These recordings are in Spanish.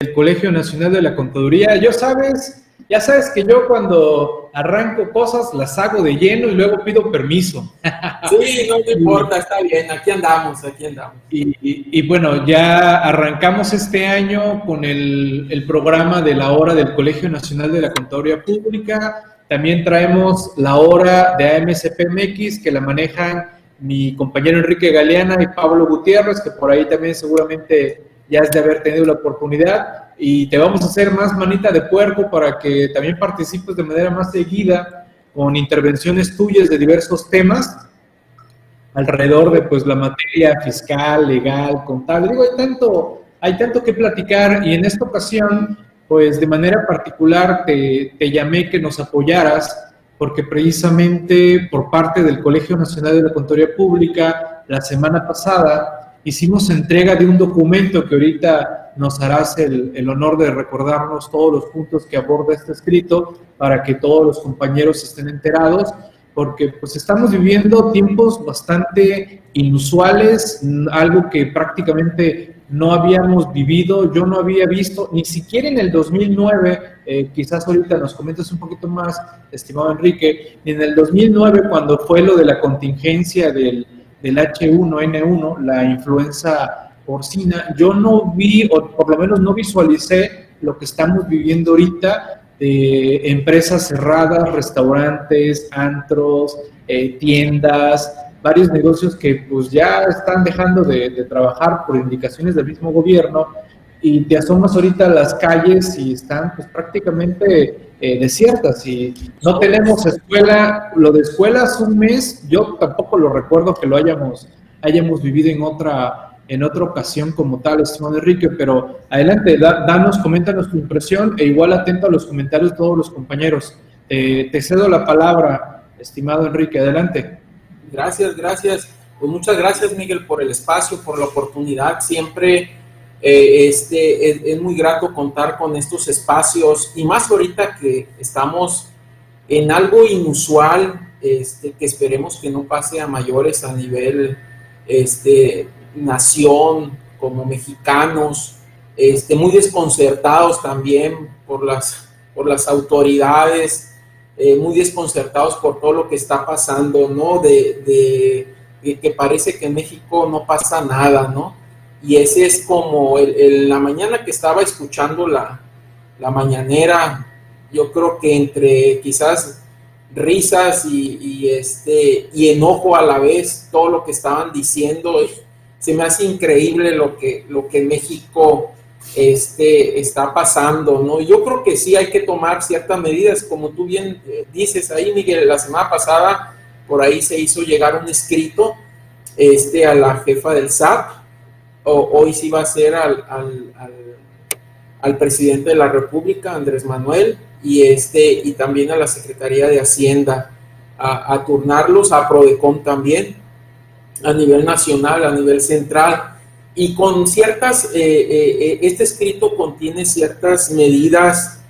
del Colegio Nacional de la Contaduría. Yo sabes, ya sabes que yo cuando arranco cosas las hago de lleno y luego pido permiso. Sí, no me importa, está bien, aquí andamos, aquí andamos. Y, bueno, ya arrancamos este año con el, el, programa de la hora del Colegio Nacional de la Contaduría Pública. También traemos la hora de AMSPMX que la manejan mi compañero Enrique Galeana y Pablo Gutiérrez, que por ahí también seguramente ya es de haber tenido la oportunidad y te vamos a hacer más manita de puerco para que también participes de manera más seguida con intervenciones tuyas de diversos temas alrededor de pues la materia fiscal, legal, contable. Digo, hay tanto, hay tanto que platicar y en esta ocasión, pues de manera particular te, te llamé que nos apoyaras porque precisamente por parte del Colegio Nacional de la Contaduría Pública, la semana pasada, hicimos entrega de un documento que ahorita nos harás el, el, honor de recordarnos todos los puntos que aborda este escrito para que todos los compañeros estén enterados, porque pues estamos viviendo tiempos bastante inusuales, algo que prácticamente no habíamos vivido, yo no había visto, ni siquiera en el 2009, eh, quizás ahorita nos comentas un poquito más, estimado Enrique, ni en el 2009 cuando fue lo de la contingencia del del H1N1, la influenza porcina, yo no vi, o por lo menos no visualicé lo que estamos viviendo ahorita de empresas cerradas, restaurantes, antros, eh, tiendas, varios negocios que pues ya están dejando de, de, trabajar por indicaciones del mismo gobierno y te asomas ahorita a las calles y están pues prácticamente eh, desiertas y no tenemos escuela, lo de escuelas un mes, yo tampoco lo recuerdo que lo hayamos, hayamos vivido en otra, en otra ocasión como tal, estimado Enrique, pero adelante, danos, coméntanos tu impresión e igual atento a los comentarios de todos los compañeros. Te cedo la palabra, estimado Enrique, adelante. Gracias, gracias. Pues muchas gracias, Miguel, por el espacio, por la oportunidad. Siempre eh, este, es, muy grato contar con estos espacios y más ahorita que estamos en algo inusual, este, que esperemos que no pase a mayores a nivel este, nación, como mexicanos, este, muy desconcertados también por las, por las autoridades, eh, muy desconcertados por todo lo que está pasando, ¿no? De, de, de, que parece que en México no pasa nada, ¿no? Y ese es como el, la mañana que estaba escuchando la, la, mañanera, yo creo que entre quizás risas y, este, y enojo a la vez, todo lo que estaban diciendo, se me hace increíble lo que, lo que México este, está pasando, ¿no? Yo creo que sí hay que tomar ciertas medidas, como tú bien eh, dices ahí, Miguel, la semana pasada por ahí se hizo llegar un escrito este, a la jefa del Hoy sí va a ser al, al, presidente de la República, Andrés Manuel, y, este, y también a la Secretaría de Hacienda, a, turnarlos, a Prodecon también, a nivel nacional, a nivel central, y con ciertas, eh, eh, eh, este escrito contiene ciertas medidas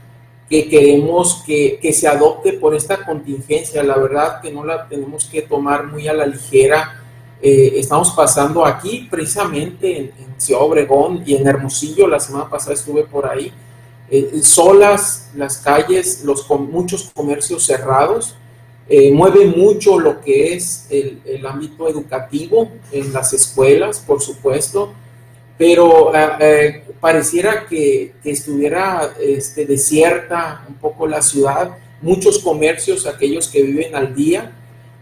que queremos que, que, se adopte por esta contingencia. La verdad que no la tenemos que tomar muy a la ligera eh, estamos pasando aquí precisamente en, Ciudad Obregón y en Hermosillo, la semana pasada estuve por ahí, eh, solas las calles, los con muchos comercios cerrados, eh, mueve mucho lo que es el, ámbito educativo en las escuelas, por supuesto, pero pareciera que, que estuviera este, desierta un poco la ciudad, muchos comercios, aquellos que viven al día,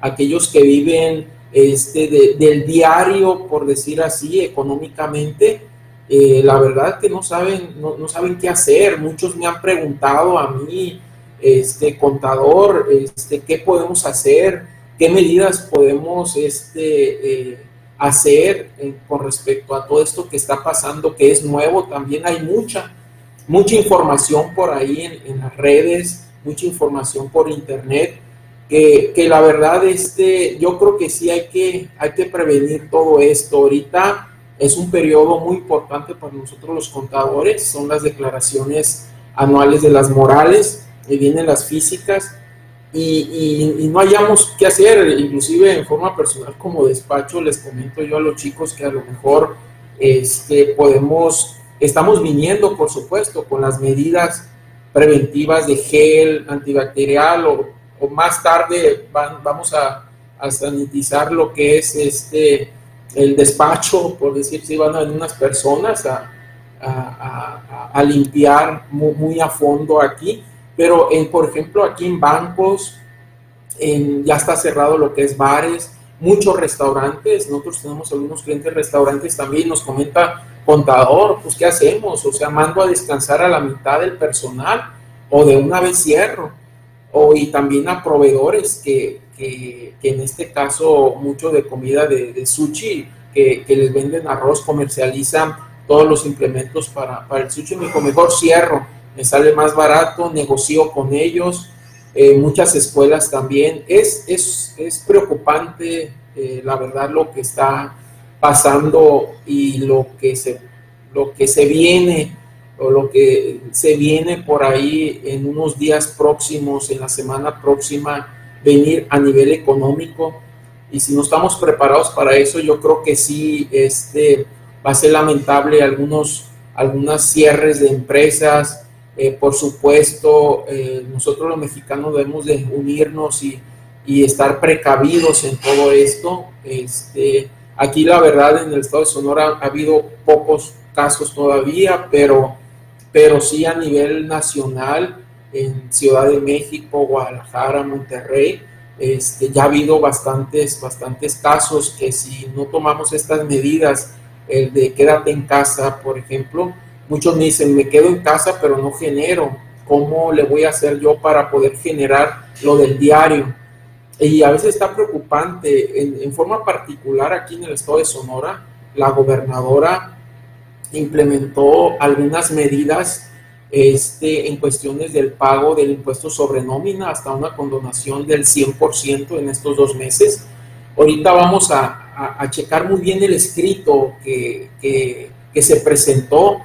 aquellos que viven este, del diario, por decir así, económicamente, eh, la verdad que no saben, no, saben qué hacer. Muchos me han preguntado a mí, este contador, este, qué podemos hacer, qué medidas podemos este, eh, hacer eh, con respecto a todo esto que está pasando, que es nuevo. También hay mucha, mucha información por ahí en, en las redes, mucha información por internet que, la verdad, este, yo creo que sí hay que, hay que prevenir todo esto. Ahorita es un periodo muy importante para nosotros los contadores, son las declaraciones anuales de las morales, y vienen las físicas, y, y, no hayamos qué hacer, inclusive en forma personal como despacho, les comento yo a los chicos que a lo mejor este, podemos estamos viniendo, por supuesto, con las medidas preventivas de gel antibacterial o, más tarde vamos a, sanitizar lo que es este el despacho, por decir, si van a unas personas a, a, limpiar muy, a fondo aquí, pero en, por ejemplo aquí en bancos en, ya está cerrado lo que es bares, muchos restaurantes, nosotros tenemos algunos clientes restaurantes también, nos comenta contador, pues ¿qué hacemos? O sea, mando a descansar a la mitad del personal o de una vez cierro, o y también a proveedores que, que, en este caso mucho de comida de, sushi, que, que, les venden arroz, comercializan todos los implementos para, para el sushi, mejor cierro, me sale más barato, negocio con ellos, eh, muchas escuelas también. Es, es, es preocupante, eh, la verdad, lo que está pasando y lo que se, lo que se viene o lo que se viene por ahí en unos días próximos, en la semana próxima, venir a nivel económico. Y si no estamos preparados para eso, yo creo que sí, este, va a ser lamentable algunos, algunas cierres de empresas. Eh, por supuesto, eh, nosotros los mexicanos debemos de unirnos y, y, estar precavidos en todo esto. Este, aquí la verdad en el estado de Sonora ha habido pocos casos todavía, pero, pero sí a nivel nacional, en Ciudad de México, Guadalajara, Monterrey, este, ya ha habido bastantes, bastantes casos que si no tomamos estas medidas el de quédate en casa, por ejemplo. Muchos me dicen, me quedo en casa, pero no genero. ¿Cómo le voy a hacer yo para poder generar lo del diario? Y a veces está preocupante. En, forma particular, aquí en el estado de Sonora, la gobernadora implementó algunas medidas este, en cuestiones del pago del impuesto sobre nómina hasta una condonación del 100% en estos dos meses. Ahorita vamos a, a, checar muy bien el escrito que, que, se presentó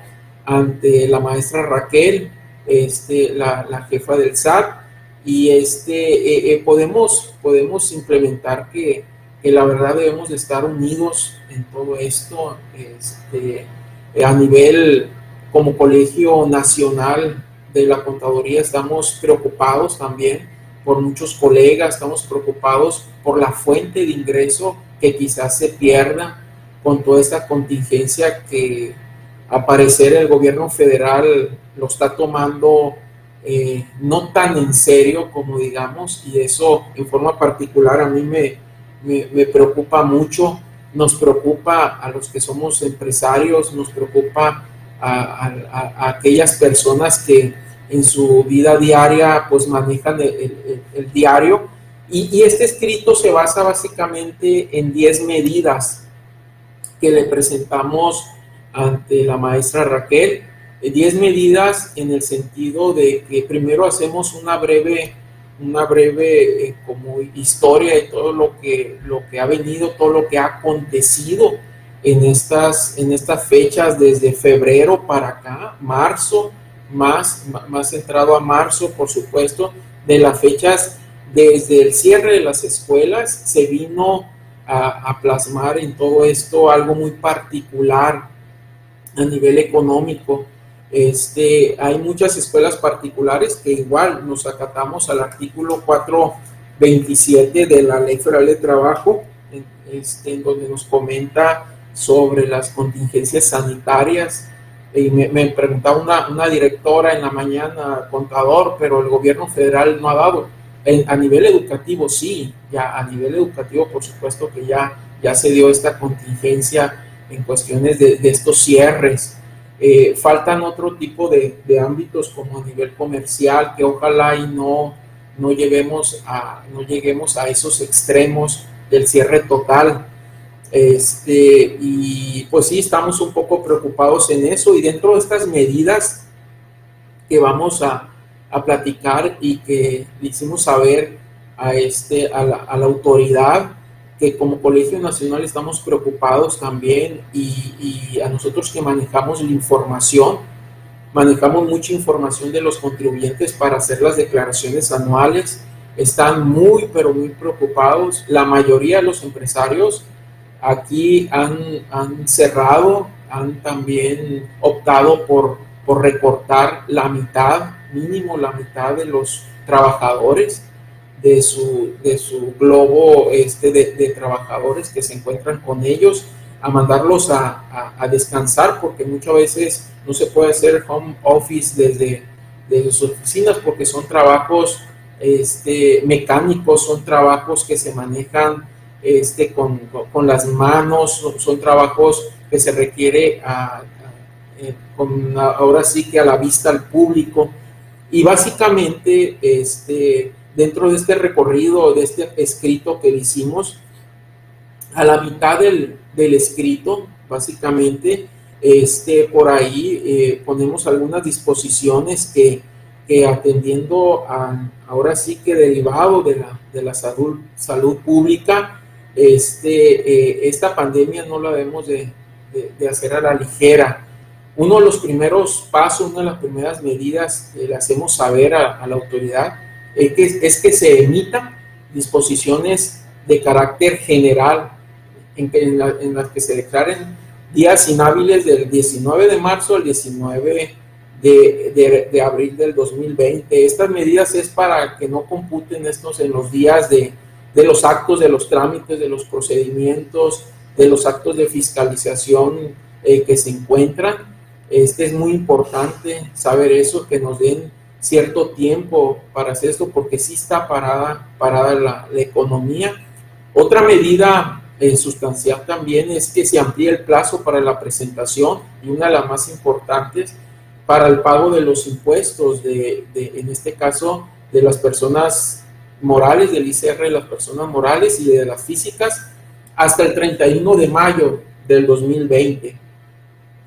ante la maestra Raquel, este, la, la jefa del SAT, y este, eh, eh, podemos, podemos implementar que, que, la verdad debemos de estar unidos en todo esto, este, a nivel como colegio nacional de la contaduría estamos preocupados también por muchos colegas, estamos preocupados por la fuente de ingreso que quizás se pierda con toda esta contingencia que a parecer el gobierno federal lo está tomando eh, no tan en serio como digamos, y eso en forma particular a mí me, me, preocupa mucho, nos preocupa a los que somos empresarios, nos preocupa a, aquellas personas que en su vida diaria pues manejan el diario y, este escrito se basa básicamente en 10 medidas que le presentamos ante la maestra Raquel. 10 eh, medidas en el sentido de que primero hacemos una breve, una breve eh, como historia de todo lo que, lo que ha venido, todo lo que ha acontecido en estas, en estas fechas desde febrero para acá, marzo, más, más centrado a marzo, por supuesto, de las fechas desde el cierre de las escuelas se vino a, plasmar en todo esto algo muy particular a nivel económico. Este, hay muchas escuelas particulares que igual nos acatamos al artículo 427 de la Ley Federal de Trabajo, este, en donde nos comenta sobre las contingencias sanitarias. Y me, preguntaba una, directora en la mañana, contador, pero el gobierno federal no ha dado a nivel educativo sí, ya a nivel educativo por supuesto que ya, ya se dio esta contingencia en cuestiones de, estos cierres. Eh, faltan otro tipo de, ámbitos como a nivel comercial que ojalá y no, no, lleguemos a, no lleguemos a esos extremos del cierre total. Este, y pues sí, estamos un poco preocupados en eso y dentro de estas medidas que vamos a, a platicar y que le hicimos saber a, este, a la autoridad que como Colegio Nacional estamos preocupados también y, y, a nosotros que manejamos la información, manejamos mucha información de los contribuyentes para hacer las declaraciones anuales, están muy, pero muy preocupados. La mayoría de los empresarios aquí han, han cerrado han también optado por, por recortar la mitad, mínimo la mitad de los trabajadores de su, de su globo este de, trabajadores que se encuentran con ellos, a mandarlos a, a, descansar, porque muchas veces no se puede hacer home office desde, desde sus oficinas, porque son trabajos este, mecánicos, son trabajos que se manejan este, con, con, las manos, son trabajos que se requiere eh, con, ahora sí que a la vista al público. Y básicamente, este, dentro de este recorrido, de este escrito que hicimos, a la mitad del, del escrito, básicamente, este, por ahí eh, ponemos algunas disposiciones que, que atendiendo a, ahora sí que derivado de la, de la salud, salud pública, este, eh, esta pandemia no la debemos de, de, hacer a la ligera. Uno de los primeros pasos, una de las primeras medidas que le hacemos saber a, la autoridad es que, se emitan disposiciones de carácter general en, en, las que se declaren días inhábiles del 19 de marzo al 19 de, de, de, abril del 2020. Estas medidas es para que no computen estos en los días de, de los actos, de los trámites, de los procedimientos, de los actos de fiscalización eh, que se encuentran. Este es muy importante saber eso, que nos den cierto tiempo para hacer esto, porque sí está parada, parada la, economía. Otra medida eh, sustancial también es que se amplíe el plazo para la presentación y una de las más importantes para el pago de los impuestos, de, de en este caso, de las personas morales, del ICR de las personas morales y de las físicas, hasta el 31 de mayo del 2020.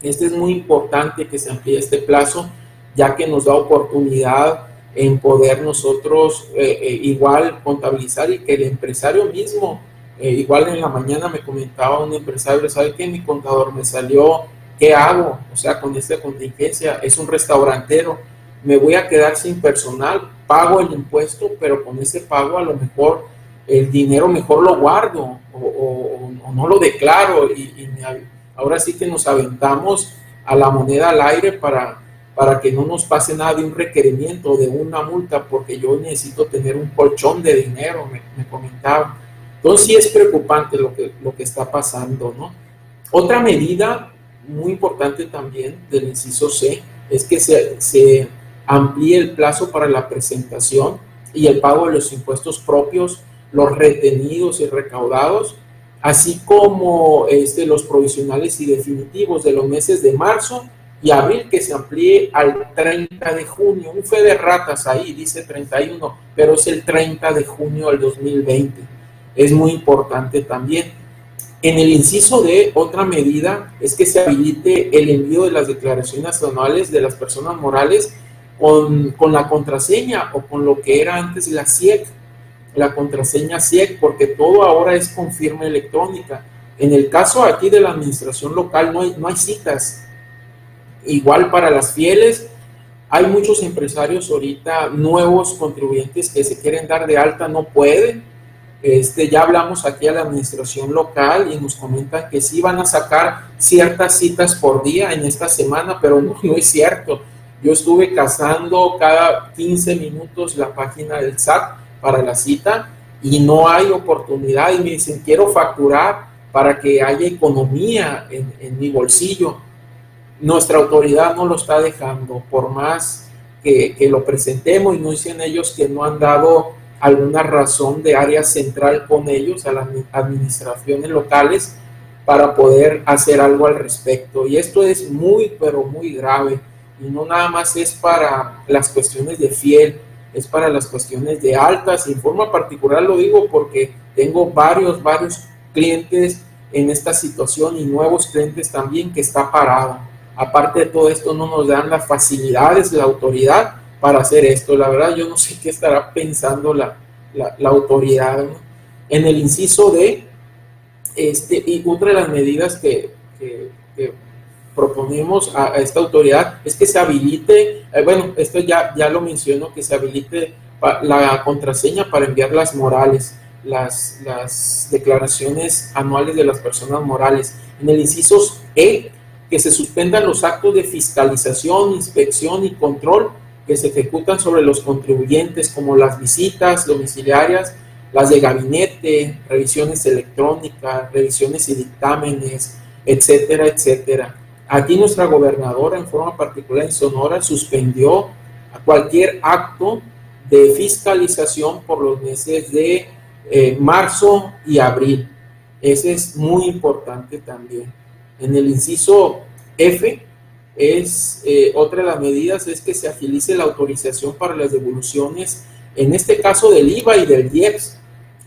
Este es muy importante que se amplíe este plazo, ya que nos da oportunidad en poder nosotros eh, eh, igual contabilizar y que el empresario mismo, eh, igual en la mañana me comentaba un empresario, ¿sabe qué? Mi contador me salió, ¿qué hago? O sea, con esta contingencia, es un restaurantero, me voy a quedar sin personal, pago el impuesto, pero con ese pago a lo mejor el dinero mejor lo guardo o, no lo declaro y, ahora sí que nos aventamos a la moneda al aire para, para que no nos pase nada de un requerimiento, de una multa, porque yo necesito tener un colchón de dinero, me, comentaba. Entonces sí es preocupante lo que, lo que está pasando, ¿no? Otra medida muy importante también del inciso C es que se, se amplíe el plazo para la presentación y el pago de los impuestos propios, los retenidos y recaudados, así como este, los provisionales y definitivos de los meses de marzo y abril que se amplíe al 30 de junio. Un fe de ratas ahí, dice 31, pero es el 30 de junio del 2020. Es muy importante también. En el inciso de otra medida es que se habilite el envío de las declaraciones anuales de las personas morales con, la contraseña o con lo que era antes la CIEC, la contraseña CIEC, porque todo ahora es con firma electrónica. En el caso aquí de la administración local no hay, no hay citas. Igual para las fieles, hay muchos empresarios ahorita nuevos contribuyentes que se quieren dar de alta, no pueden. Este, ya hablamos aquí a la administración local y nos comentan que sí van a sacar ciertas citas por día en esta semana, pero no, es cierto yo estuve cazando cada 15 minutos la página del SAT para la cita y no hay oportunidad y me dicen, quiero facturar para que haya economía en, mi bolsillo. Nuestra autoridad no lo está dejando, por más que, lo presentemos y no dicen ellos que no han dado alguna razón de área central con ellos, a las administraciones locales, para poder hacer algo al respecto. Y esto es muy, pero muy grave y no nada más es para las cuestiones de fiel, es para las cuestiones de altas. Y en forma particular lo digo porque tengo varios, varios clientes en esta situación y nuevos clientes también que está parado. Aparte de todo esto, no nos dan las facilidades de la autoridad para hacer esto. La verdad, yo no sé qué estará pensando la, la, autoridad. En el inciso de, este, y otra de las medidas que, que proponemos a, esta autoridad es que se habilite, eh, bueno, esto ya, ya lo menciono, que se habilite la contraseña para enviar las morales, las, las declaraciones anuales de las personas morales. En el inciso E que se suspendan los actos de fiscalización, inspección y control que se ejecutan sobre los contribuyentes, como las visitas domiciliarias, las de gabinete, revisiones electrónicas, revisiones y dictámenes, etcétera, etcétera. Aquí nuestra gobernadora, en forma particular en Sonora, suspendió cualquier acto de fiscalización por los meses de eh, marzo y abril. Ese es muy importante también. En el inciso F, es eh, otra de las medidas es que se agilice la autorización para las devoluciones, en este caso del IVA y del IEPS,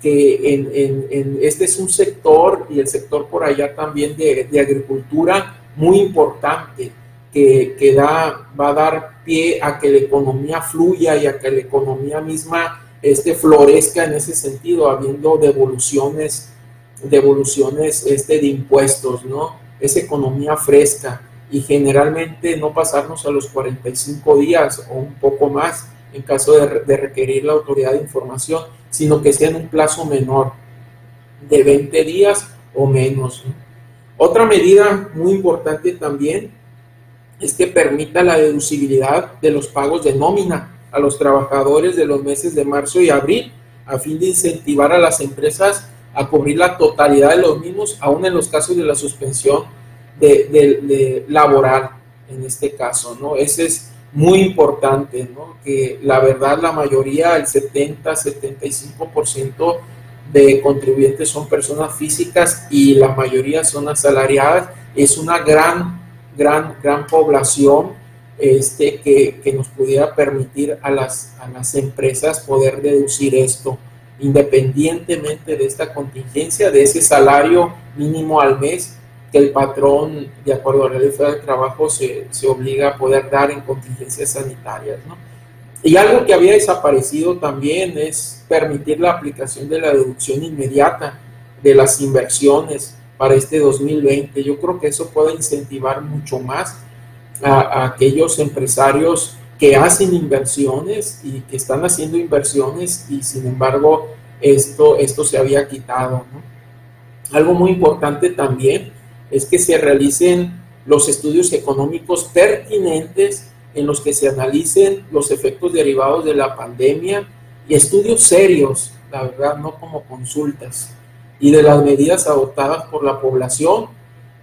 que este es un sector y el sector por allá también de, agricultura muy importante, que, que da, va a dar pie a que la economía fluya y a que la economía misma este, florezca en ese sentido, habiendo devoluciones, devoluciones este, de impuestos, ¿no? Es economía fresca y generalmente no pasarnos a los 45 días o un poco más en caso de, requerir la autoridad de información, sino que sea en un plazo menor, de 20 días o menos. Otra medida muy importante también es que permita la deducibilidad de los pagos de nómina a los trabajadores de los meses de marzo y abril, a fin de incentivar a las empresas a cubrir la totalidad de los mismos, aún en los casos de la suspensión de, laboral, en este caso, ¿no? Ese es muy importante, ¿no? Que la verdad la mayoría, el 70, 75% de contribuyentes son personas físicas y la mayoría son asalariadas. Es una gran, gran, gran población este, que, nos pudiera permitir a las, a las empresas poder deducir esto, independientemente de esta contingencia, de ese salario mínimo al mes que el patrón, de acuerdo a la ley federal de trabajo, se, se, obliga a poder dar en contingencias sanitarias. Y algo que había desaparecido también es permitir la aplicación de la deducción inmediata de las inversiones para este 2020. Yo creo que eso puede incentivar mucho más a, aquellos empresarios que hacen inversiones y que están haciendo inversiones y sin embargo esto, esto se había quitado. Algo muy importante también es que se realicen los estudios económicos pertinentes en los que se analicen los efectos derivados de la pandemia y estudios serios, la verdad, no como consultas, y de las medidas adoptadas por la población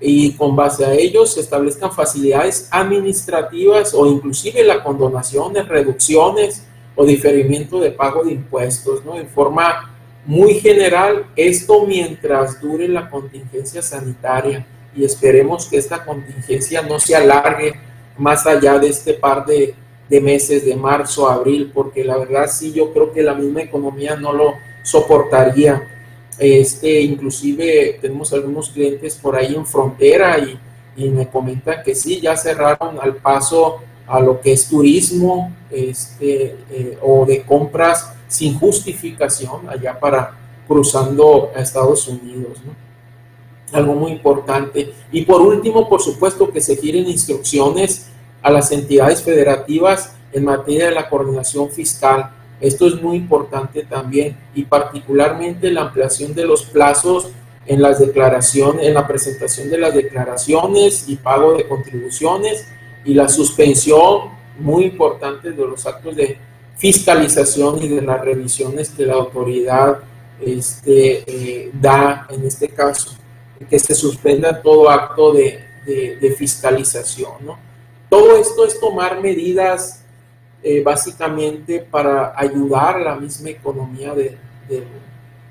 y con base a ellos se establezcan facilidades administrativas o inclusive la condonación de reducciones o diferimiento de pago de impuestos, ¿no? En forma muy general, esto mientras dure la contingencia sanitaria y esperemos que esta contingencia no se alargue más allá de este par de, de meses de marzo, abril, porque la verdad sí, yo creo que la misma economía no lo soportaría este, inclusive tenemos algunos clientes por ahí en frontera y, me comentan que sí, ya cerraron al paso a lo que es turismo este, eh, o de compras sin justificación allá para cruzando a Estados Unidos. Algo muy importante. Y por último, por supuesto, que se giren instrucciones a las entidades federativas en materia de la coordinación fiscal esto es muy importante también y particularmente la ampliación de los plazos en las declaraciones, en la presentación de las declaraciones y pago de contribuciones y la suspensión muy importante de los actos de fiscalización y de las revisiones que la autoridad este, eh, da en este caso, que se suspenda todo acto de, de fiscalización. ¿no? Todo esto es tomar medidas eh, básicamente para ayudar a la misma economía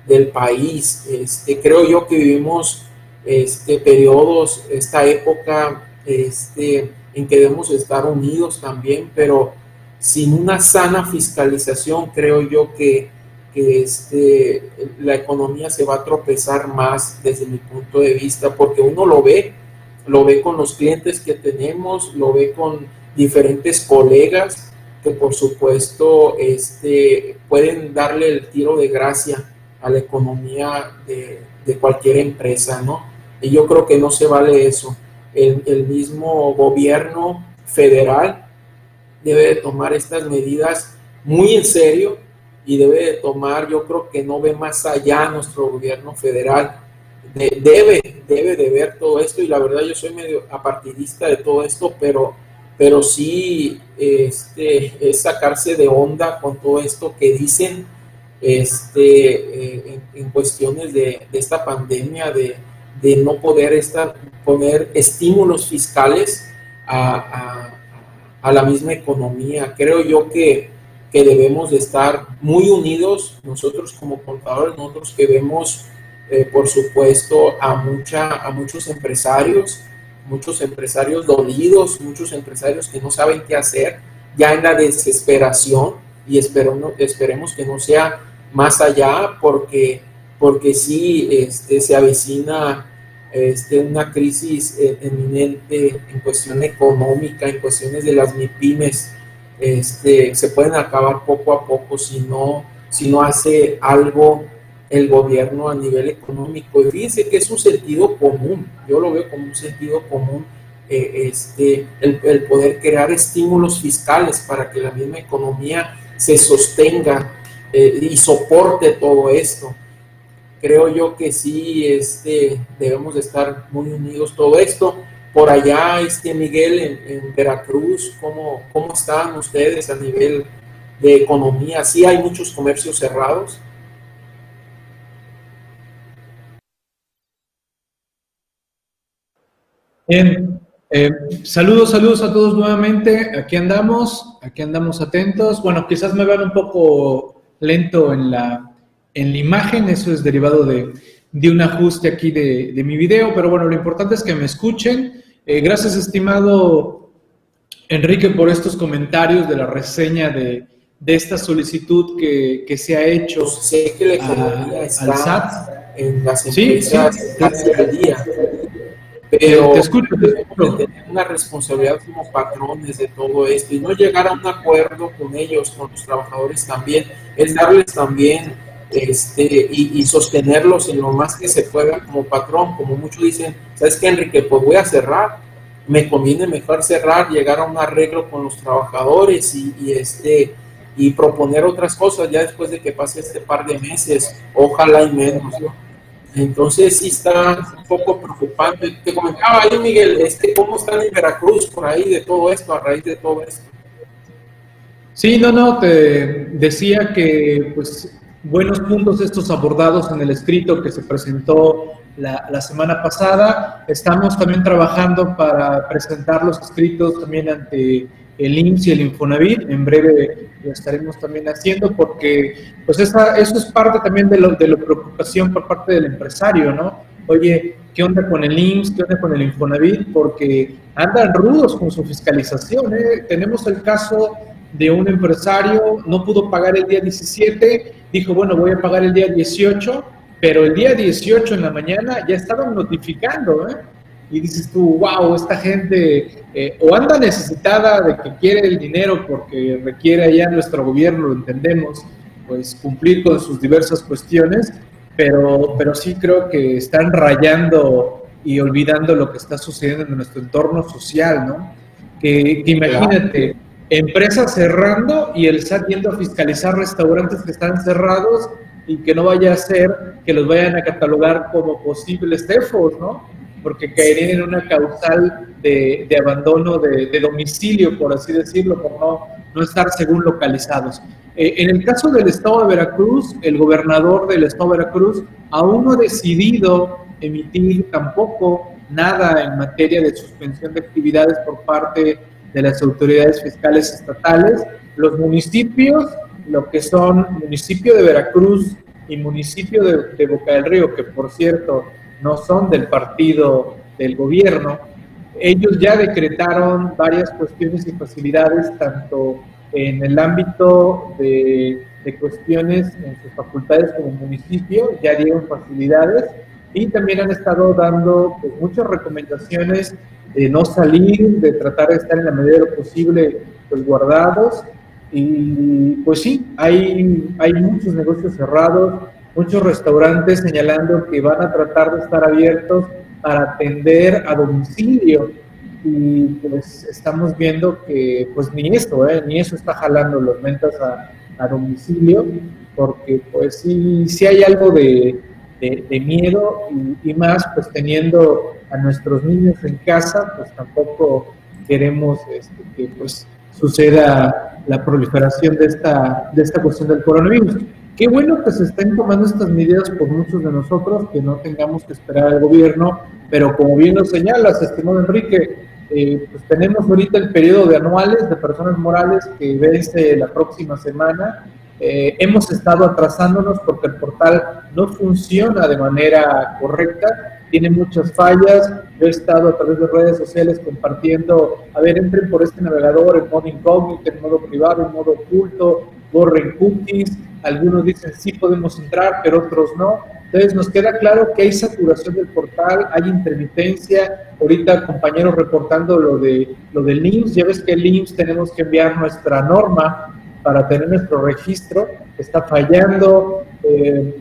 del país. Este, creo yo que vivimos este, periodos, esta época este, en que debemos estar unidos también, pero sin una sana fiscalización creo yo que, que este, la economía se va a tropezar más desde mi punto de vista, porque uno lo ve, lo ve con los clientes que tenemos, lo ve con diferentes colegas que por supuesto este, pueden darle el tiro de gracia a la economía de, cualquier empresa, ¿no? Y yo creo que no se vale eso. El, el, mismo gobierno federal debe de tomar estas medidas muy en serio y debe de tomar, yo creo que no ve más allá nuestro gobierno federal debe, debe de ver todo esto y la verdad yo soy medio apartidista de todo esto, pero, pero sí este, es sacarse de onda con todo esto que dicen este, eh, en, cuestiones de, esta pandemia, de, no poder estar, poner estímulos fiscales a, la misma economía. Creo yo que, que debemos de estar muy unidos nosotros como contadores, nosotros que vemos eh, por supuesto, a, mucha, a muchos empresarios, muchos empresarios dolidos, muchos empresarios que no saben qué hacer, ya en la desesperación, y esperemos, esperemos que no sea más allá, porque, porque sí este, se avecina este, una crisis eh, eminente en cuestión económica, en cuestiones de las MIPIMES, este, se pueden acabar poco a poco si no, si no hace algo el gobierno a nivel económico. Y fíjense que es un sentido común, yo lo veo como un sentido común, eh, este, el, poder crear estímulos fiscales para que la misma economía se sostenga eh, y soporte todo esto. Creo yo que sí este, debemos de estar muy unidos todo esto. Por allá, este Miguel, en, en Veracruz, ¿cómo, ¿cómo están ustedes a nivel de economía? Sí hay muchos comercios cerrados. Bien, eh, saludos, saludos a todos nuevamente. Aquí andamos, aquí andamos atentos. Bueno, quizás me vean un poco lento en la, en la imagen, eso es derivado de, un ajuste aquí de, mi video, pero bueno, lo importante es que me escuchen. Eh, gracias, estimado Enrique, por estos comentarios de la reseña de, esta solicitud que, se ha hecho. Sé que la al SAT. en las empresas sí, sí. día pero te escucho, tener una responsabilidad como patrones de todo esto y no llegar a un acuerdo con ellos, con los trabajadores también, es darles también este, y, sostenerlos en lo más que se pueda como patrón, como muchos dicen, ¿sabes qué, Enrique? Pues voy a cerrar, me conviene mejor cerrar, llegar a un arreglo con los trabajadores y, este y proponer otras cosas ya después de que pase este par de meses, ojalá y menos, ¿no? Entonces sí está un poco preocupante. Te comentaba ahí, Miguel, este, ¿cómo están en Veracruz por ahí de todo esto, a raíz de todo esto? Sí, no, no, te decía que pues buenos puntos estos abordados en el escrito que se presentó la, la, semana pasada. Estamos también trabajando para presentar los escritos también ante el IMSS y el Infonavit. En breve lo estaremos también haciendo porque pues esa, eso es parte también de, lo, de la preocupación por parte del empresario, ¿no? Oye, ¿qué onda con el IMSS? ¿Qué onda con el Infonavit? Porque andan rudos con su fiscalización. ¿eh? Tenemos el caso de un empresario, no pudo pagar el día 17, dijo, bueno, voy a pagar el día 18, pero el día 18 en la mañana ya estaban notificando, ¿eh? Y dices tú, wow, esta gente eh, o anda necesitada de que quiere el dinero porque requiere allá nuestro gobierno, lo entendemos, pues cumplir con sus diversas cuestiones, pero, pero sí creo que están rayando y olvidando lo que está sucediendo en nuestro entorno social, ¿no? Que, que imagínate, empresas cerrando y el SAT yendo a fiscalizar restaurantes que están cerrados y que no vaya a ser que los vayan a catalogar como posibles tefos, ¿no? Porque caerían en una causal de, de abandono de, de, domicilio, por así decirlo, por no, no estar según localizados. Eh, en el caso del Estado de Veracruz, el gobernador del Estado de Veracruz aún no ha decidido emitir tampoco nada en materia de suspensión de actividades por parte de las autoridades fiscales estatales. Los municipios, lo que son municipio de Veracruz y municipio de, de Boca del Río, que por cierto no son del partido del gobierno. Ellos ya decretaron varias cuestiones y facilidades, tanto en el ámbito de, cuestiones en sus facultades como municipio, ya dieron facilidades y también han estado dando pues, muchas recomendaciones de no salir, de tratar de estar en la medida de lo posible pues, guardados. Y pues sí, hay, hay muchos negocios cerrados, muchos restaurantes señalando que van a tratar de estar abiertos para atender a domicilio y pues estamos viendo que pues ni esto, ¿eh? ni eso está jalando los ventas a, domicilio porque pues sí, sí hay algo de, de, miedo y, más, pues teniendo a nuestros niños en casa, pues tampoco queremos este, que pues suceda la proliferación de esta, de esta cuestión del coronavirus. Qué bueno que se estén tomando estas medidas por muchos de nosotros, que no tengamos que esperar al gobierno, pero como bien lo señalas, estimado Enrique, eh, pues tenemos ahorita el periodo de anuales de personas morales que vence la próxima semana eh, hemos estado atrasándonos porque el portal no funciona de manera correcta, tiene muchas fallas. Yo he estado a través de redes sociales compartiendo, a ver, entren por este navegador en modo incógnito, en modo privado, en modo oculto, borren cookies. Algunos dicen sí podemos entrar, pero otros no. Entonces nos queda claro que hay saturación del portal, hay intermitencia. Ahorita compañeros reportando lo de lo del IMSS, ya ves que el IMSS tenemos que enviar nuestra norma para tener nuestro registro, está fallando. Eh,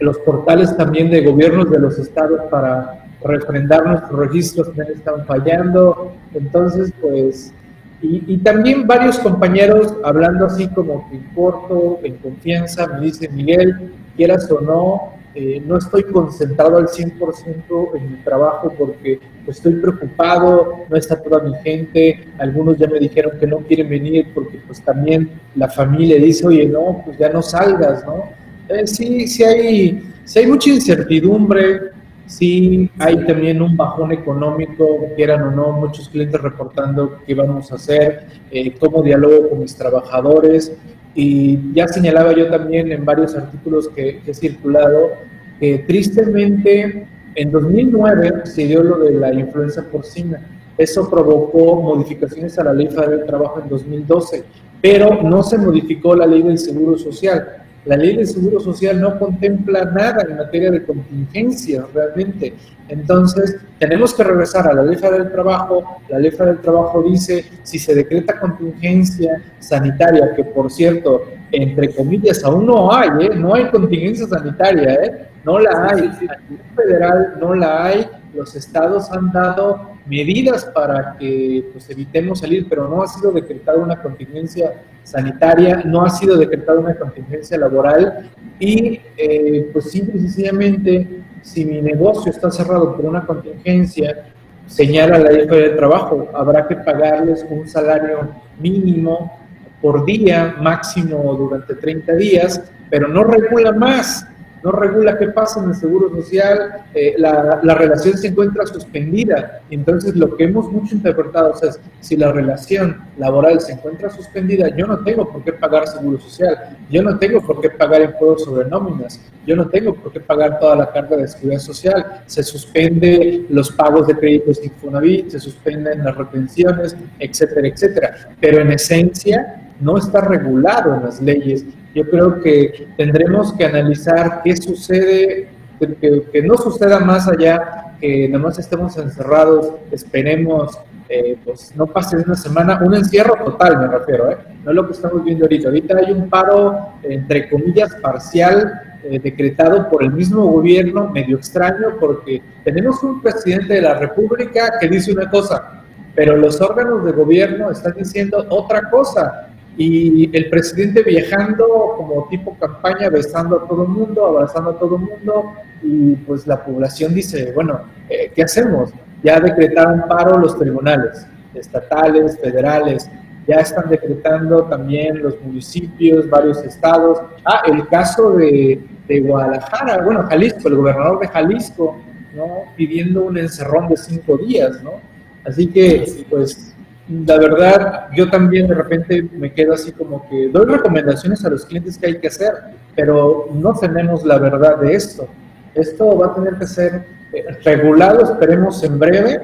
los portales también de gobiernos de los estados para refrendar nuestros registros también están fallando. Entonces, pues, y, y, también varios compañeros hablando así como en corto, en confianza, me dice Miguel, quieras o no, eh, no estoy concentrado al 100% en mi trabajo porque estoy preocupado, no está toda mi gente, algunos ya me dijeron que no quieren venir porque pues también la familia dice, oye, no, pues ya no salgas, ¿no? Eh, sí, sí hay, sí hay mucha incertidumbre, sí hay también un bajón económico, quieran o no, muchos clientes reportando qué vamos a hacer, eh, cómo dialogo con mis trabajadores, y ya señalaba yo también en varios artículos que, he circulado que tristemente en 2009 se dio lo de la influenza porcina. Eso provocó modificaciones a la ley federal del trabajo en 2012, pero no se modificó la ley del seguro social. La ley del Seguro Social no contempla nada en materia de contingencia realmente. Entonces, tenemos que regresar a la ley federal del trabajo. La ley federal del trabajo dice, si se decreta contingencia sanitaria, que por cierto, entre comillas, aún no hay, ¿eh? no hay contingencia sanitaria, ¿eh? no la hay. A nivel federal no la hay. Los estados han dado medidas para que pues, evitemos salir, pero no ha sido decretada una contingencia sanitaria, no ha sido decretada una contingencia laboral y eh, pues simple y sencillamente si mi negocio está cerrado por una contingencia, señala la ley de trabajo, habrá que pagarles un salario mínimo por día, máximo durante 30 días, pero no regula más no regula qué pasa en el Seguro Social, eh, la, la, relación se encuentra suspendida. Entonces, lo que hemos mucho interpretado es, si la relación laboral se encuentra suspendida, yo no tengo por qué pagar Seguro Social, yo no tengo por qué pagar impuestos sobre nóminas, yo no tengo por qué pagar toda la carga de seguridad social, se suspende los pagos de créditos Infonavit, se suspenden las retenciones, etcétera, etcétera. Pero en esencia, no está regulado en las leyes yo creo que tendremos que analizar qué sucede, que, no suceda más allá, que nada más estemos encerrados, esperemos, eh, pues no pase una semana, un encierro total me refiero, ¿eh? no es lo que estamos viendo ahorita. Ahorita hay un paro, entre comillas, parcial, eh, decretado por el mismo gobierno, medio extraño, porque tenemos un presidente de la República que dice una cosa, pero los órganos de gobierno están diciendo otra cosa y el presidente viajando como tipo campaña, besando a todo el mundo, abrazando a todo el mundo, y pues la población dice, bueno, eh, ¿qué hacemos? Ya decretaron paro los tribunales estatales, federales, ya están decretando también los municipios, varios estados. Ah, el caso de, de Guadalajara, bueno, Jalisco, el gobernador de Jalisco, ¿no? Pidiendo un encerrón de cinco días, ¿no? Así que, pues, la verdad, yo también de repente me quedo así como que doy recomendaciones a los clientes que hay que hacer, pero no tenemos la verdad de esto. Esto va a tener que ser eh, regulado, esperemos en breve,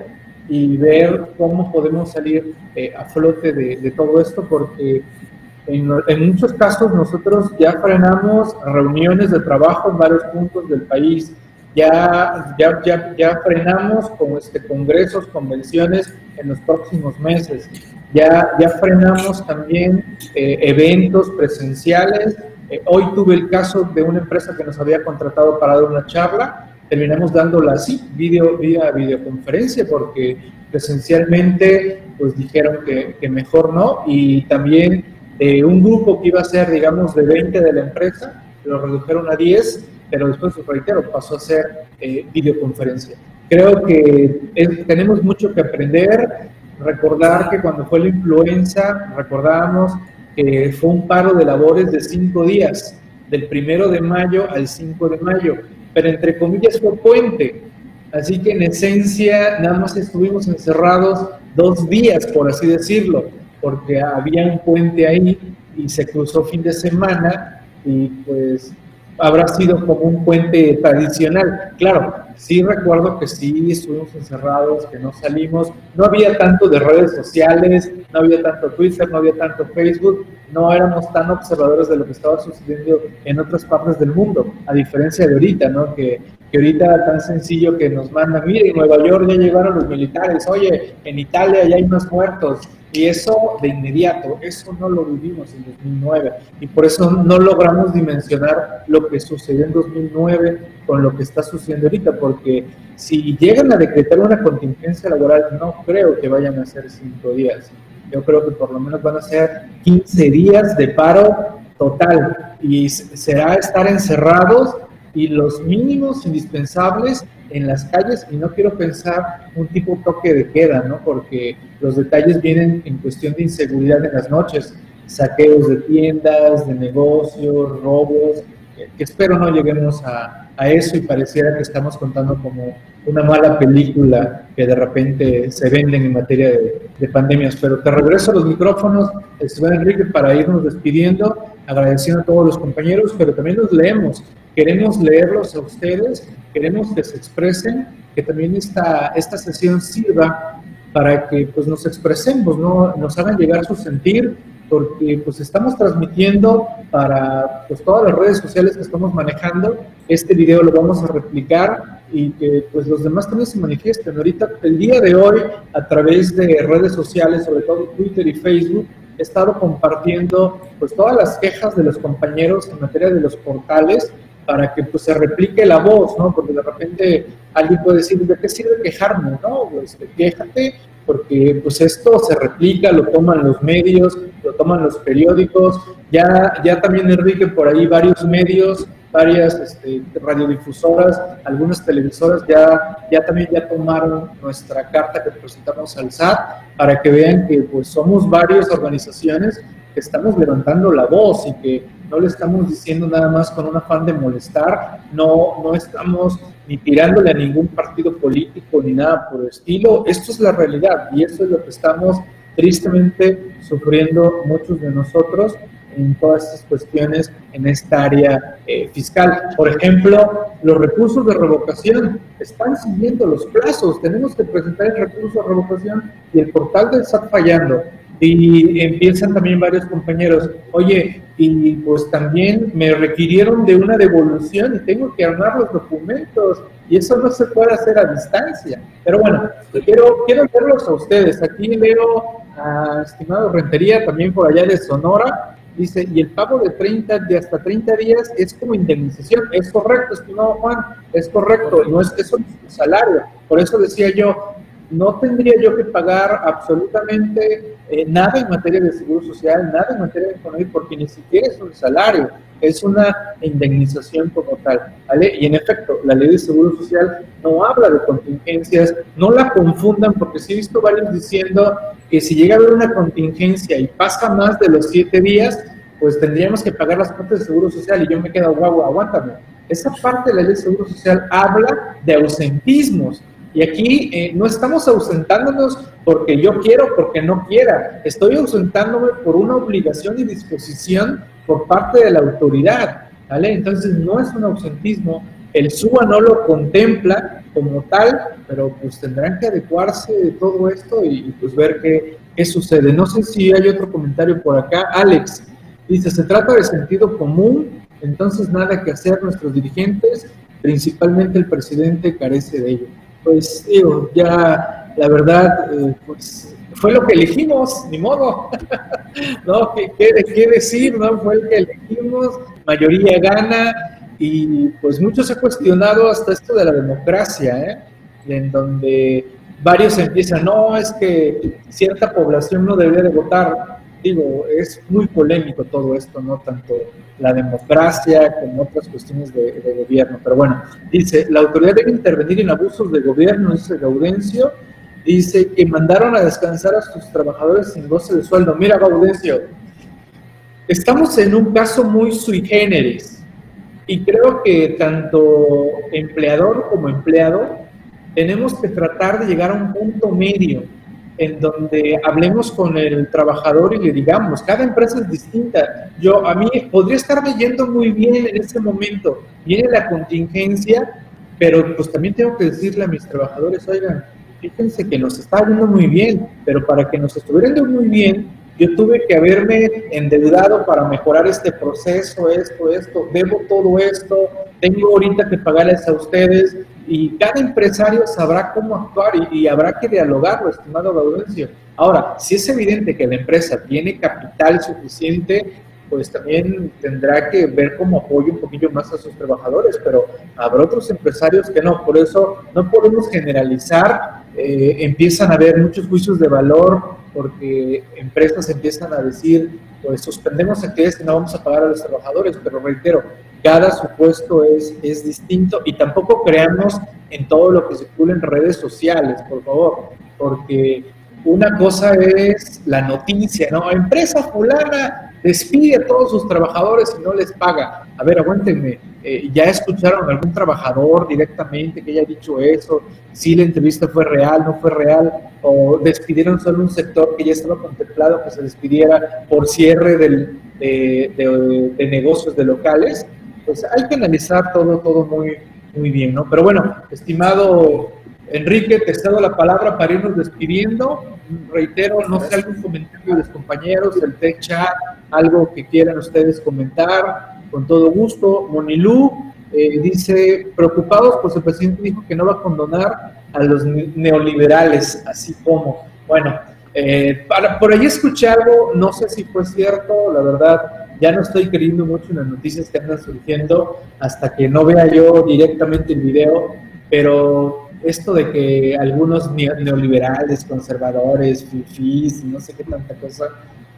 y ver cómo podemos salir eh, a flote de, todo esto, porque en, muchos casos nosotros ya frenamos reuniones de trabajo en varios puntos del país, ya, ya, ya, ya frenamos con este, congresos, convenciones en los próximos meses. Ya, ya frenamos también eh, eventos presenciales. Eh, hoy tuve el caso de una empresa que nos había contratado para dar una charla. Terminamos dándola así, video, vía videoconferencia, porque presencialmente pues dijeron que, mejor no. Y también eh, un grupo que iba a ser, digamos, de 20 de la empresa, lo redujeron a 10 pero después, reitero, pasó a ser eh, videoconferencia. Creo que tenemos mucho que aprender, recordar que cuando fue la influenza, recordábamos que fue un paro de labores de cinco días, del primero de mayo al 5 de mayo, pero entre comillas fue puente, así que en esencia nada más estuvimos encerrados dos días, por así decirlo, porque había un puente ahí y se cruzó fin de semana y pues habrá sido como un puente tradicional. Claro, sí recuerdo que sí estuvimos encerrados, que no salimos, no había tanto de redes sociales, no había tanto Twitter, no había tanto Facebook, no éramos tan observadores de lo que estaba sucediendo en otras partes del mundo, a diferencia de ahorita, ¿no? Que, que ahorita tan sencillo que nos mandan, mire, en Nueva York ya llegaron los militares, oye, en Italia ya hay más muertos, y eso de inmediato, eso no lo vivimos en 2009 y por eso no logramos dimensionar lo que sucedió en 2009 con lo que está sucediendo ahorita, porque si llegan a decretar una contingencia laboral, no creo que vayan a ser cinco días. Yo creo que por lo menos van a ser 15 días de paro total y será estar encerrados y los mínimos indispensables en las calles y no quiero pensar un tipo toque de queda, ¿no? Porque los detalles vienen en cuestión de inseguridad en las noches, saqueos de tiendas, de negocios, robos, que espero no lleguemos a, a, eso y pareciera que estamos contando como una mala película que de repente se venden en materia de, de pandemias. Pero te regreso a los micrófonos, Esteban Enrique, para irnos despidiendo, agradeciendo a todos los compañeros, pero también los leemos. Queremos leerlos a ustedes, queremos que se expresen, que también esta, esta sesión sirva para que pues, nos expresemos, ¿no? nos hagan llegar su sentir, porque pues estamos transmitiendo para pues, todas las redes sociales que estamos manejando. Este video lo vamos a replicar y que pues los demás también se manifiesten. Ahorita, el día de hoy, a través de redes sociales, sobre todo Twitter y Facebook, he estado compartiendo pues todas las quejas de los compañeros en materia de los portales para que pues se replique la voz, ¿no? Porque de repente alguien puede decir, ¿de qué sirve quejarme? No, pues quéjate, porque pues esto se replica, lo toman los medios, lo toman los periódicos, ya, ya también Enrique por ahí varios medios, varias este, radiodifusoras, algunas televisoras ya, ya también ya tomaron nuestra carta que presentamos al SAT para que vean que pues somos varias organizaciones que estamos levantando la voz y que no le estamos diciendo nada más con un afán de molestar, no, no estamos ni tirándole a ningún partido político ni nada por el estilo. Esto es la realidad y esto es lo que estamos tristemente sufriendo muchos de nosotros en todas estas cuestiones en esta área eh, fiscal. Por ejemplo, los recursos de revocación están siguiendo los plazos. Tenemos que presentar el recurso de revocación y el portal del SAT fallando. Y empiezan también varios compañeros, oye, y pues también me requirieron de una devolución y tengo que armar los documentos y eso no se puede hacer a distancia. Pero bueno, quiero, quiero verlos a ustedes. Aquí leo a estimado Rentería, también por allá de Sonora, dice, y el pago de 30, de hasta 30 días es como indemnización. Es correcto, estimado Juan, es correcto, no es, eso es un salario. Por eso decía yo, no tendría yo que pagar absolutamente eh, nada en materia de seguro social, nada en materia de economía, porque ni siquiera es un salario, es una indemnización como tal. ¿vale? Y en efecto, la ley de seguro social no habla de contingencias, no la confundan, porque sí he visto varios diciendo que si llega a haber una contingencia y pasa más de los siete días, pues tendríamos que pagar las partes de seguro social y yo me quedo, guau, aguántame. Esa parte de la ley de seguro social habla de ausentismos y aquí eh, no estamos ausentándonos porque yo quiero, porque no quiera. Estoy ausentándome por una obligación y disposición por parte de la autoridad. ¿vale? Entonces no es un ausentismo. El SUA no lo contempla como tal, pero pues tendrán que adecuarse de todo esto y, pues ver qué, qué sucede. No sé si hay otro comentario por acá. Alex dice, se trata de sentido común, entonces nada que hacer nuestros dirigentes, principalmente el presidente carece de ello pues digo, ya la verdad, eh, pues fue lo que elegimos, ni modo, ¿no? ¿Qué, ¿Qué, decir, no? Fue el que elegimos, mayoría gana, y pues mucho se cuestionado hasta esto de la democracia, ¿eh? En donde varios empiezan, no, es que cierta población no debería de votar. Digo, es muy polémico todo esto, ¿no? Tanto la democracia como otras cuestiones de, gobierno. Pero bueno, dice, la autoridad debe intervenir en abusos de gobierno, dice Gaudencio. Dice que mandaron a descansar a sus trabajadores sin goce de sueldo. Mira, Gaudencio, estamos en un caso muy sui generis y creo que tanto empleador como empleado tenemos que tratar de llegar a un punto medio en donde hablemos con el trabajador y le digamos, cada empresa es distinta. Yo, a mí podría estarme yendo muy bien en este momento, viene la contingencia, pero pues también tengo que decirle a mis trabajadores, oigan, fíjense que nos está yendo muy bien, pero para que nos estuviera yendo muy bien, yo tuve que haberme endeudado para mejorar este proceso, esto, esto, debo todo esto, tengo ahorita que pagarles a ustedes, y cada empresario sabrá cómo actuar y, habrá que dialogarlo, estimado Gaudencio. Ahora, si es evidente que la empresa tiene capital suficiente, pues también tendrá que ver cómo apoya un poquillo más a sus trabajadores, pero habrá otros empresarios que no, por eso no podemos generalizar, eh, empiezan a haber muchos juicios de valor porque empresas empiezan a decir, pues suspendemos actividades y no vamos a pagar a los trabajadores, pero reitero, cada supuesto es, es distinto y tampoco creamos en todo lo que circula en redes sociales, por favor, porque una cosa es la noticia, ¿no? Empresa fulana despide a todos sus trabajadores y no les paga. A ver, aguántenme, eh, ¿ya escucharon a algún trabajador directamente que haya dicho eso? Si la entrevista fue real, no fue real, o despidieron solo un sector que ya estaba contemplado que se despidiera por cierre de, de negocios de locales pues hay que analizar todo, todo muy, muy bien, ¿no? Pero bueno, estimado Enrique, te cedo la palabra para irnos despidiendo. Reitero, no sé, algún comentario de los compañeros del tech chat, algo que quieran ustedes comentar, con todo gusto. Monilú eh, dice, preocupados, pues el presidente dijo que no va a condonar a los neoliberales, así como, bueno, eh, para, por ahí escuché algo, no sé si fue cierto, la verdad, ya no estoy creyendo mucho en las noticias que andan surgiendo hasta que no vea yo directamente el video, pero esto de que algunos neoliberales, conservadores, fifís, no sé qué tanta cosa,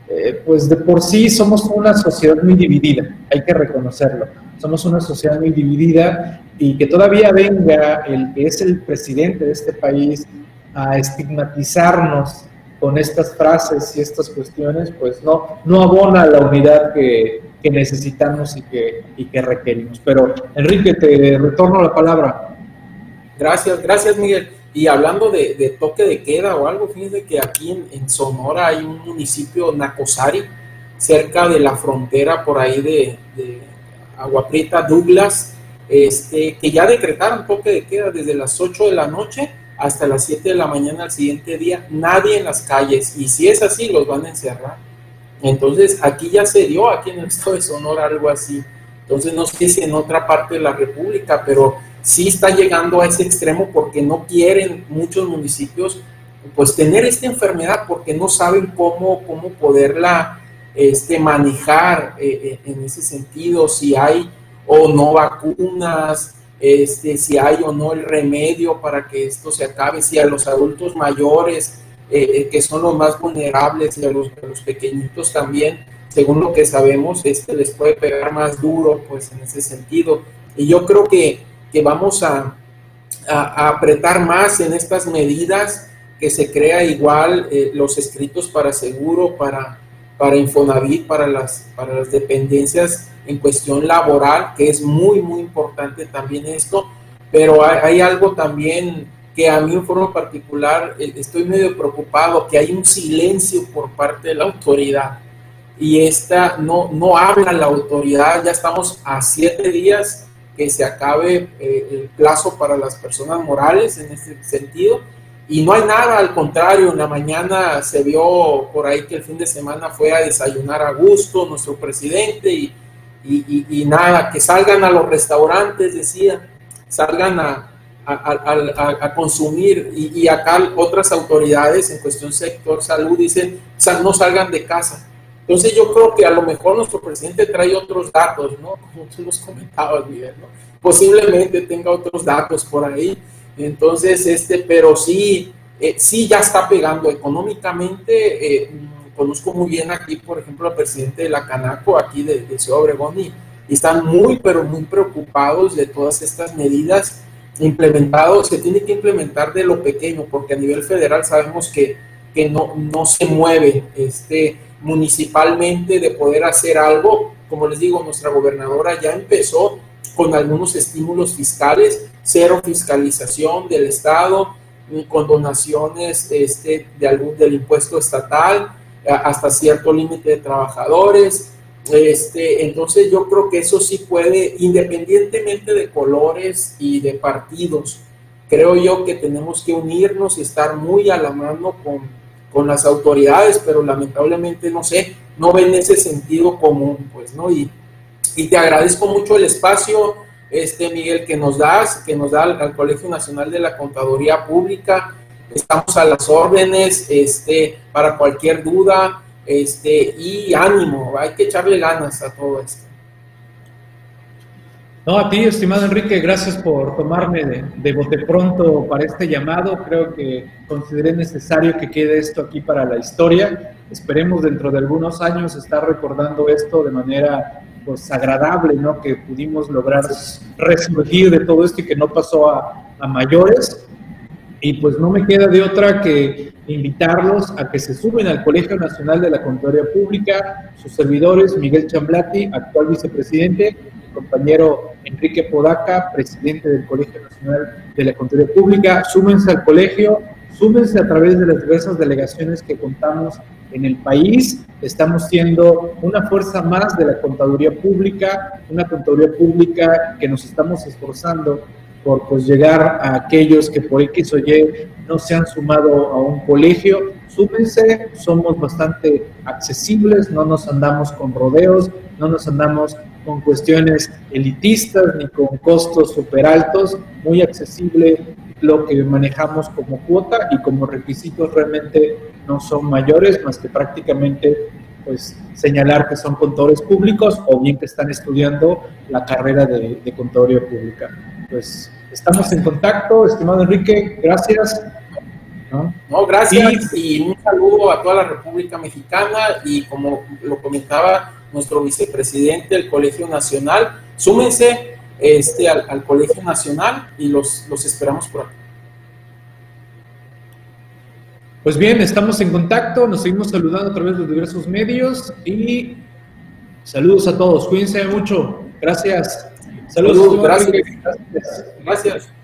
eh, pues de por sí somos una sociedad muy dividida, hay que reconocerlo. Somos una sociedad muy dividida y que todavía venga el que es el presidente de este país a estigmatizarnos con estas frases y estas cuestiones, pues no, no abona la unidad que, necesitamos y y que requerimos. Pero Enrique, te retorno la palabra. Gracias, gracias Miguel. Y hablando de, toque de queda o algo, fíjense que aquí en, Sonora hay un municipio, Nacosari, cerca de la frontera por ahí de, de Agua Douglas, este, que ya decretaron toque de queda desde las 8 de la noche hasta las 7 de la mañana al siguiente día, nadie en las calles, y si es así, los van a encerrar. Entonces, aquí ya se dio, aquí en el estado de Sonora, algo así. Entonces, no sé si en otra parte de la República, pero sí está llegando a ese extremo porque no quieren muchos municipios pues tener esta enfermedad porque no saben cómo, cómo poderla este, manejar eh, eh, en ese sentido, si hay o no vacunas, este, si hay o no el remedio para que esto se acabe, si a los adultos mayores, eh, que son los más vulnerables, y a los, pequeñitos también, según lo que sabemos, este les puede pegar más duro, pues en ese sentido. Y yo creo que, que vamos a, a, apretar más en estas medidas, que se crea igual eh, los escritos para seguro, para, para Infonavit, para las, para las dependencias en cuestión laboral, que es muy, muy importante también esto, pero hay, algo también que a mí en forma particular eh, estoy medio preocupado, que hay un silencio por parte de la autoridad. Y esta no, no habla la autoridad, ya estamos a siete días que se acabe eh, el plazo para las personas morales en este sentido y no hay nada, al contrario, en la mañana se vio por ahí que el fin de semana fue a desayunar a gusto nuestro presidente y y, nada, que salgan a los restaurantes, decía, salgan a, a, consumir y, acá otras autoridades en cuestión sector salud dicen, no salgan de casa. Entonces yo creo que a lo mejor nuestro presidente trae otros datos, ¿no? Como tú nos comentabas, Miguel, ¿no? Posiblemente tenga otros datos por ahí. Entonces, este, pero sí, eh, sí ya está pegando económicamente. Eh, conozco muy bien aquí, por ejemplo, al presidente de la Canaco, aquí de, de Ciudad Obregón, y, están muy, pero muy preocupados de todas estas medidas implementadas. Se tiene que implementar de lo pequeño, porque a nivel federal sabemos que, que no, no se mueve este, municipalmente de poder hacer algo. Como les digo, nuestra gobernadora ya empezó con algunos estímulos fiscales, cero fiscalización del Estado, con donaciones este, de algún, del impuesto estatal hasta cierto límite de trabajadores. Este, entonces yo creo que eso sí puede, independientemente de colores y de partidos, creo yo que tenemos que unirnos y estar muy a la mano con, con las autoridades, pero lamentablemente no sé, no ven ese sentido común, pues, ¿no? Y, te agradezco mucho el espacio, este Miguel, que nos das, que nos da al, Colegio Nacional de la Contaduría Pública. Estamos a las órdenes, este, para cualquier duda, este, y ánimo, hay que echarle ganas a todo esto. No, a ti, estimado Enrique, gracias por tomarme de, de, bote pronto para este llamado. Creo que consideré necesario que quede esto aquí para la historia. Esperemos dentro de algunos años estar recordando esto de manera pues agradable, ¿no? Que pudimos lograr resurgir de todo esto y que no pasó a, mayores. Y pues no me queda de otra que invitarlos a que se suben al Colegio Nacional de la Contaduría Pública, sus servidores, Miguel Chamblati, actual vicepresidente, compañero Enrique Podaca, presidente del Colegio Nacional de la Contaduría Pública. Súmense al colegio, súmense a través de las diversas delegaciones que contamos en el país. Estamos siendo una fuerza más de la contaduría pública, una contaduría pública que nos estamos esforzando por pues, llegar a aquellos que por X o Y no se han sumado a un colegio. Súmense, somos bastante accesibles, no nos andamos con rodeos, no nos andamos con cuestiones elitistas ni con costos súper altos, muy accesible lo que manejamos como cuota y como requisitos realmente no son mayores, más que prácticamente pues señalar que son contadores públicos o bien que están estudiando la carrera de, de contaduría pública. Pues estamos en contacto, estimado Enrique, gracias. ¿no? gracias y, y un saludo a toda la República Mexicana y como lo comentaba nuestro vicepresidente del Colegio Nacional, súmense este, al, Colegio Nacional y los, los esperamos por aquí. Pues bien, estamos en contacto, nos seguimos saludando a través de diversos medios y saludos a todos, cuídense mucho, gracias. Saludos, gracias. gracias.